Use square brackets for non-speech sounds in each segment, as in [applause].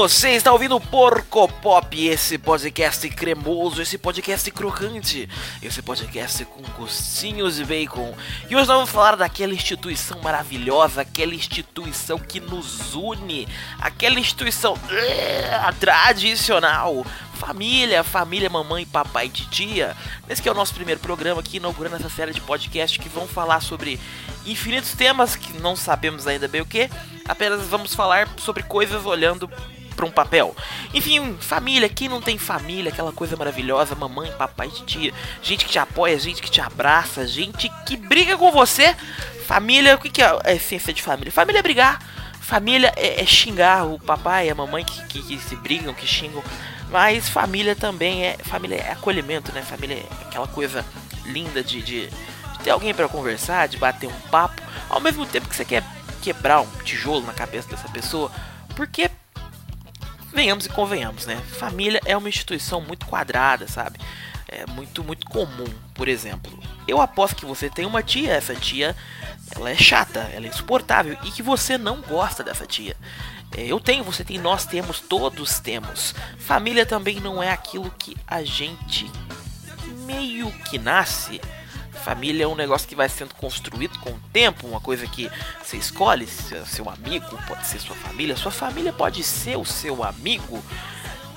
Você está ouvindo Porco Pop, esse podcast cremoso, esse podcast crocante, esse podcast com gostinhos de bacon. E hoje nós vamos falar daquela instituição maravilhosa, aquela instituição que nos une, aquela instituição uh, tradicional. Família, família, mamãe, papai e titia. Esse que é o nosso primeiro programa aqui, inaugurando essa série de podcast que vão falar sobre infinitos temas que não sabemos ainda bem o que. Apenas vamos falar sobre coisas olhando para um papel. Enfim, família, quem não tem família, aquela coisa maravilhosa, mamãe, papai, titia, gente que te apoia, gente que te abraça, gente que briga com você. Família, o que, é a essência de família? Família é brigar. Família é, é xingar o papai e a mamãe que, que, que, se brigam, que xingam. Mas família também é. Família é acolhimento, né? Família é aquela coisa linda de, de, de ter alguém para conversar, de bater um papo. Ao mesmo tempo que você quer quebrar um tijolo na cabeça dessa pessoa. Porque venhamos e convenhamos, né? Família é uma instituição muito quadrada, sabe? É muito, muito comum. Por exemplo, eu aposto que você tem uma tia, essa tia ela é chata, ela é insuportável e que você não gosta dessa tia. É, eu tenho, você tem, nós temos, todos temos. Família também não é aquilo que a gente meio que nasce Família é um negócio que vai sendo construído com o tempo, uma coisa que você escolhe, seu amigo pode ser sua família, sua família pode ser o seu amigo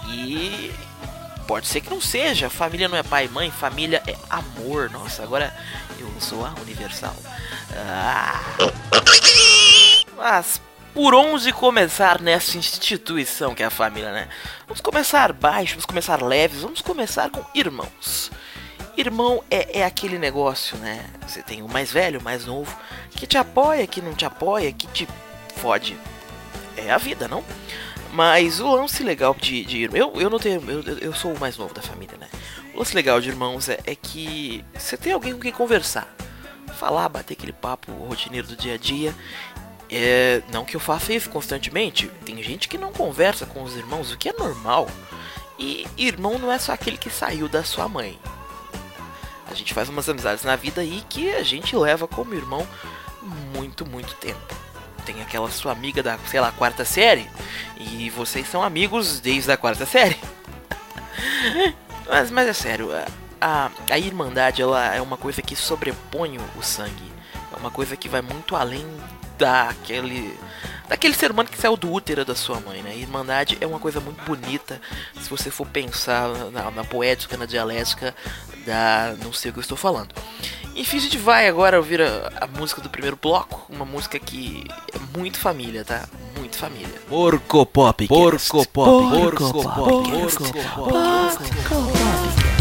e pode ser que não seja. Família não é pai e mãe, família é amor. Nossa, agora eu sou a Universal. Ah. Mas por onde começar nessa instituição que é a família, né? Vamos começar baixo, vamos começar leves, vamos começar com irmãos. Irmão é, é aquele negócio, né? Você tem o mais velho, o mais novo, que te apoia, que não te apoia, que te fode. É a vida, não? Mas o lance legal de, de. Eu, eu não tenho. Eu, eu sou o mais novo da família, né? O lance legal de irmãos é, é que você tem alguém com quem conversar. Falar, bater aquele papo rotineiro do dia a dia. É, não que eu faça isso constantemente. Tem gente que não conversa com os irmãos, o que é normal. E irmão não é só aquele que saiu da sua mãe. A gente faz umas amizades na vida aí que a gente leva como irmão muito, muito tempo. Tem aquela sua amiga da, sei lá, quarta série e vocês são amigos desde a quarta série. [laughs] mas, mas é sério, a, a irmandade ela é uma coisa que sobrepõe o sangue. É uma coisa que vai muito além daquele daquele ser humano que saiu do útero da sua mãe, né? A irmandade é uma coisa muito bonita se você for pensar na, na poética, na dialética da. não sei o que eu estou falando. Enfim, a gente vai agora ouvir a, a, música do primeiro bloco, uma música que é muito família, tá? Muito família. Porco Pop. Porco Pop. Porco Pop. Porco Pop. Porco Pop. Porco Pop.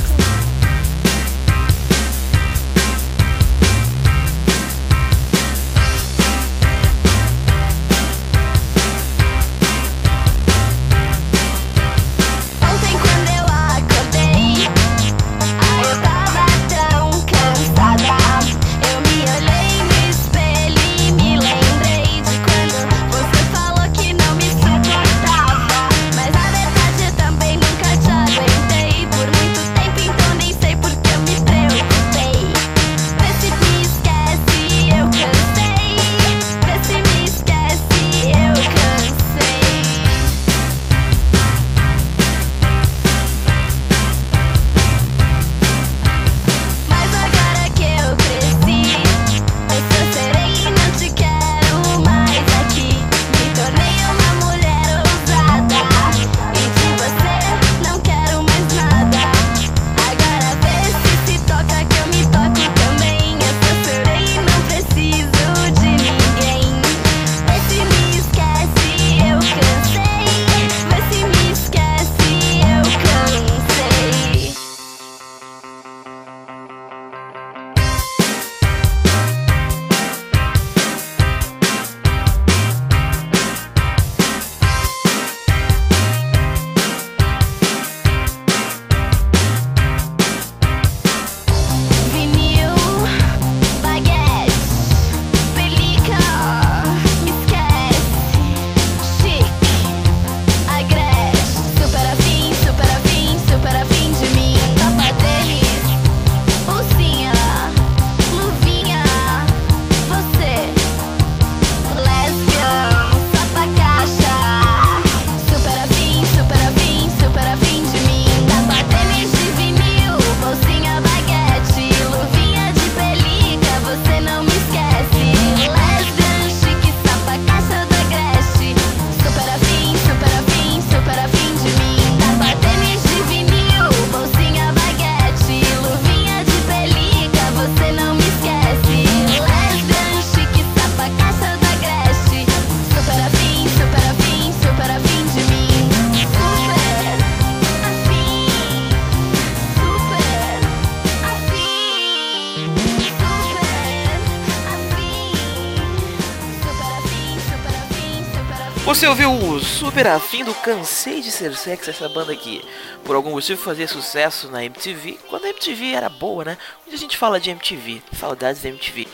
Você ouviu o super afim do Cansei de Ser Sexy, essa banda que por algum motivo fazia sucesso na MTV, quando a MTV era boa, né? Hoje a gente fala de MTV, saudades da MTV.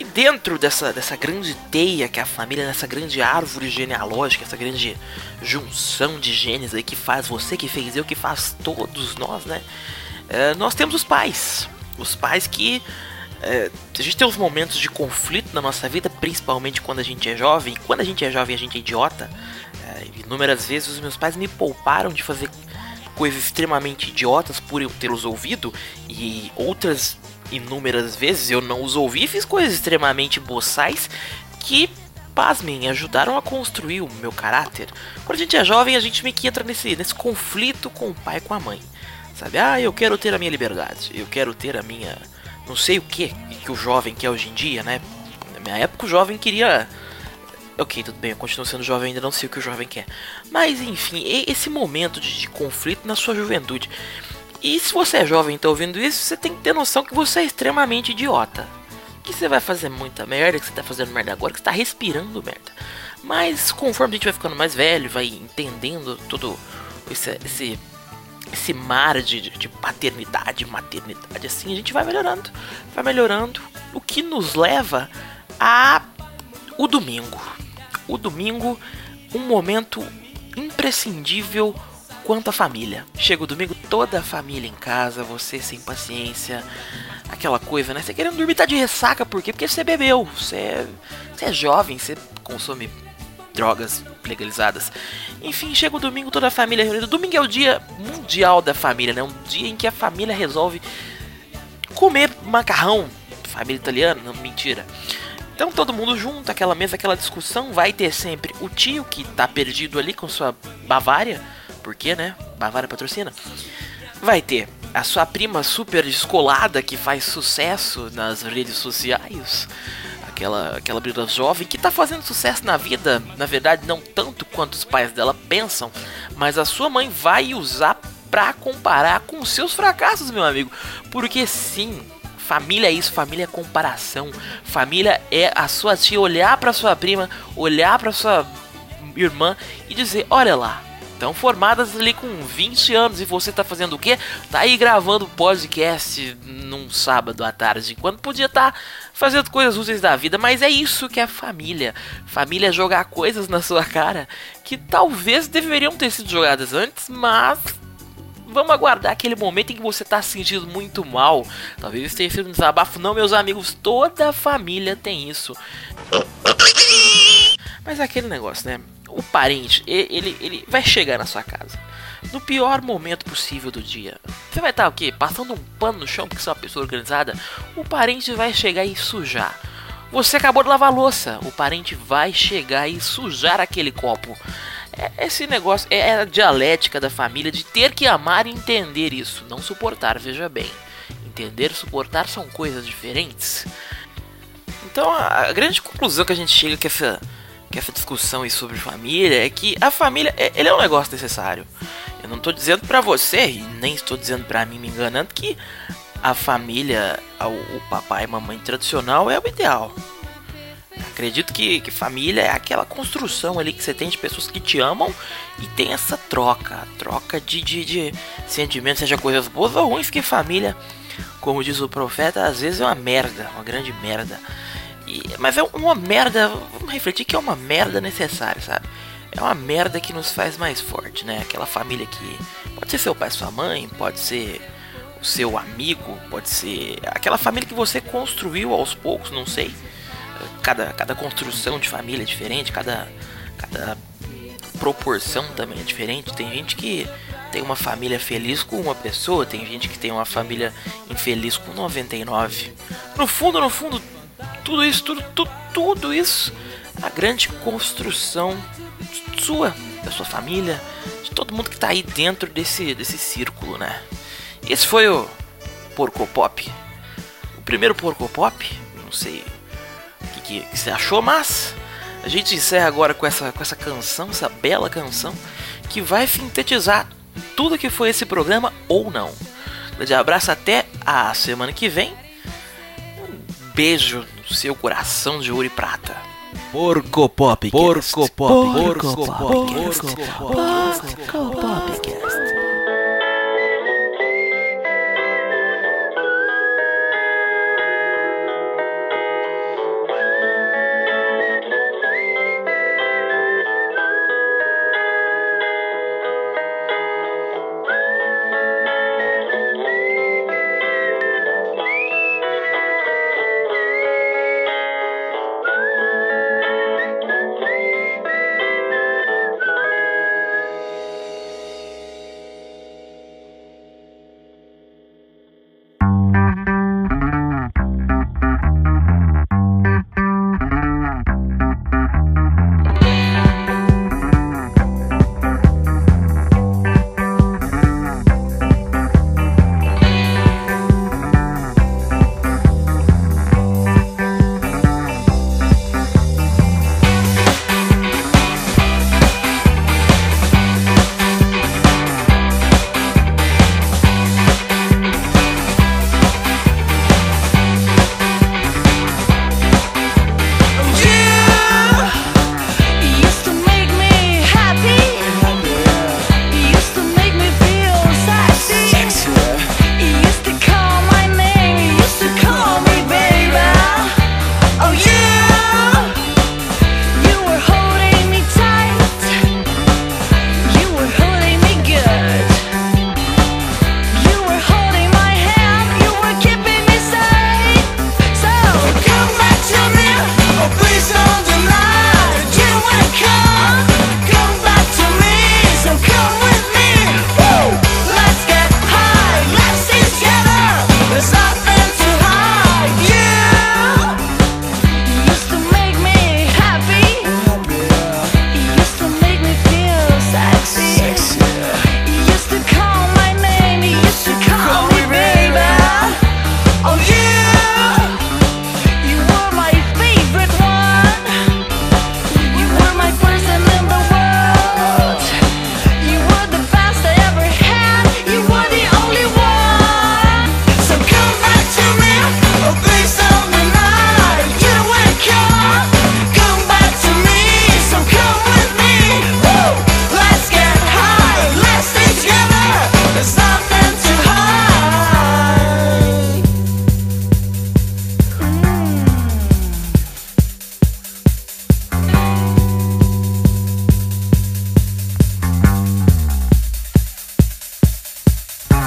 E dentro dessa, dessa grande teia que é a família, nessa grande árvore genealógica, essa grande junção de genes aí que faz você, que fez eu, que faz todos nós, né? É, nós temos os pais. Os pais que é, a gente tem uns momentos de conflito na nossa vida, principalmente quando a gente é jovem. Quando a gente é jovem, a gente é idiota. É, inúmeras vezes os meus pais me pouparam de fazer coisas extremamente idiotas por eu tê-los ouvido, e outras inúmeras vezes eu não os ouvi e fiz coisas extremamente boçais que, pasmem, ajudaram a construir o meu caráter. Quando a gente é jovem, a gente meio que entra nesse, nesse conflito com o pai e com a mãe. Sabe? Ah, eu quero ter a minha liberdade, eu quero ter a minha não sei o que que o jovem quer hoje em dia, né? Na minha época o jovem queria. Ok, tudo bem, eu continuo sendo jovem, ainda não sei o que o jovem quer. Mas enfim, esse momento de, de conflito na sua juventude. E se você é jovem e tá ouvindo isso, você tem que ter noção que você é extremamente idiota. Que você vai fazer muita merda, que você tá fazendo merda agora, que você tá respirando merda. Mas conforme a gente vai ficando mais velho, vai entendendo todo esse, esse esse mar de, de paternidade, maternidade, assim, a gente vai melhorando, vai melhorando, o que nos leva a o domingo. O domingo, um momento imprescindível quanto à família. Chega o domingo, toda a família em casa, você sem paciência, aquela coisa, né? Você querendo dormir, tá de ressaca, por quê? Porque você bebeu, você você é jovem, você consome drogas legalizadas. Enfim, chega o domingo, toda a família reunida. Domingo é o dia mundial da família, né? Um dia em que a família resolve comer macarrão. Família italiana? Não, mentira. Então todo mundo junto, aquela mesa, aquela discussão, vai ter sempre o tio que tá perdido ali com sua Bavária, porque, né? Bavária patrocina. Vai ter a sua prima super descolada que faz sucesso nas redes sociais aquela, aquela Brida jovem que está fazendo sucesso na vida, na verdade, não tanto quanto os pais dela pensam, mas a sua mãe vai usar para comparar com seus fracassos, meu amigo. Porque sim, família é isso, família é comparação. Família é a sua tia olhar para sua prima, olhar para sua irmã e dizer: "Olha lá, estão formadas ali com 20 anos e você tá fazendo o quê? Tá aí gravando podcast num sábado à tarde, quando podia estar tá fazendo coisas úteis da vida, mas é isso que é família. Família é jogar coisas na sua cara que talvez deveriam ter sido jogadas antes, mas vamos aguardar aquele momento em que você tá se sentindo muito mal. Talvez tenha sido um desabafo. Não, meus amigos, toda família tem isso. Mas é aquele negócio, né? O parente, ele, ele vai chegar na sua casa no pior momento possível do dia. Você vai estar o quê? Passando um pano no chão porque você é uma pessoa organizada? O parente vai chegar e sujar. Você acabou de lavar louça, o parente vai chegar e sujar aquele copo. É, esse negócio é a dialética da família de ter que amar e entender isso, não suportar, veja bem. Entender e suportar são coisas diferentes. Então a grande conclusão que a gente chega que essa que essa discussão aí sobre família é que a família é, ele é um negócio necessário. Eu não estou dizendo para você e nem estou dizendo para mim me enganando que a família, o, papai e mamãe tradicional é o ideal. Acredito que, que, família é aquela construção ali que você tem de pessoas que te amam e tem essa troca, troca de, de, de sentimentos, seja coisas boas ou ruins, porque família, como diz o profeta, às vezes é uma merda, uma grande merda. E, mas é uma merda, vamos refletir que é uma merda necessária, sabe? É uma merda que nos faz mais forte, né? Aquela família que pode ser seu pai, sua mãe, pode ser o seu amigo, pode ser aquela família que você construiu aos poucos, não sei. Cada, cada construção de família é diferente, cada, cada proporção também é diferente. Tem gente que tem uma família feliz com uma pessoa, tem gente que tem uma família infeliz com 99. No fundo, no fundo, tudo isso, tudo, tudo, tudo isso, a grande construção sua, da sua família, de todo mundo que tá aí dentro desse, desse círculo, né? Esse foi o Porco Pop. O primeiro Porco Pop, não sei o que, que, que, você achou, mas a gente encerra agora com essa, com essa canção, essa bela canção, que vai sintetizar tudo que foi esse programa ou não. Um grande abraço, até a semana que vem. Um beijo seu coração de ouro e prata. Porco Pop. Porco Pop. Porco Pop. Porco Pop. Porco Pop.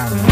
time.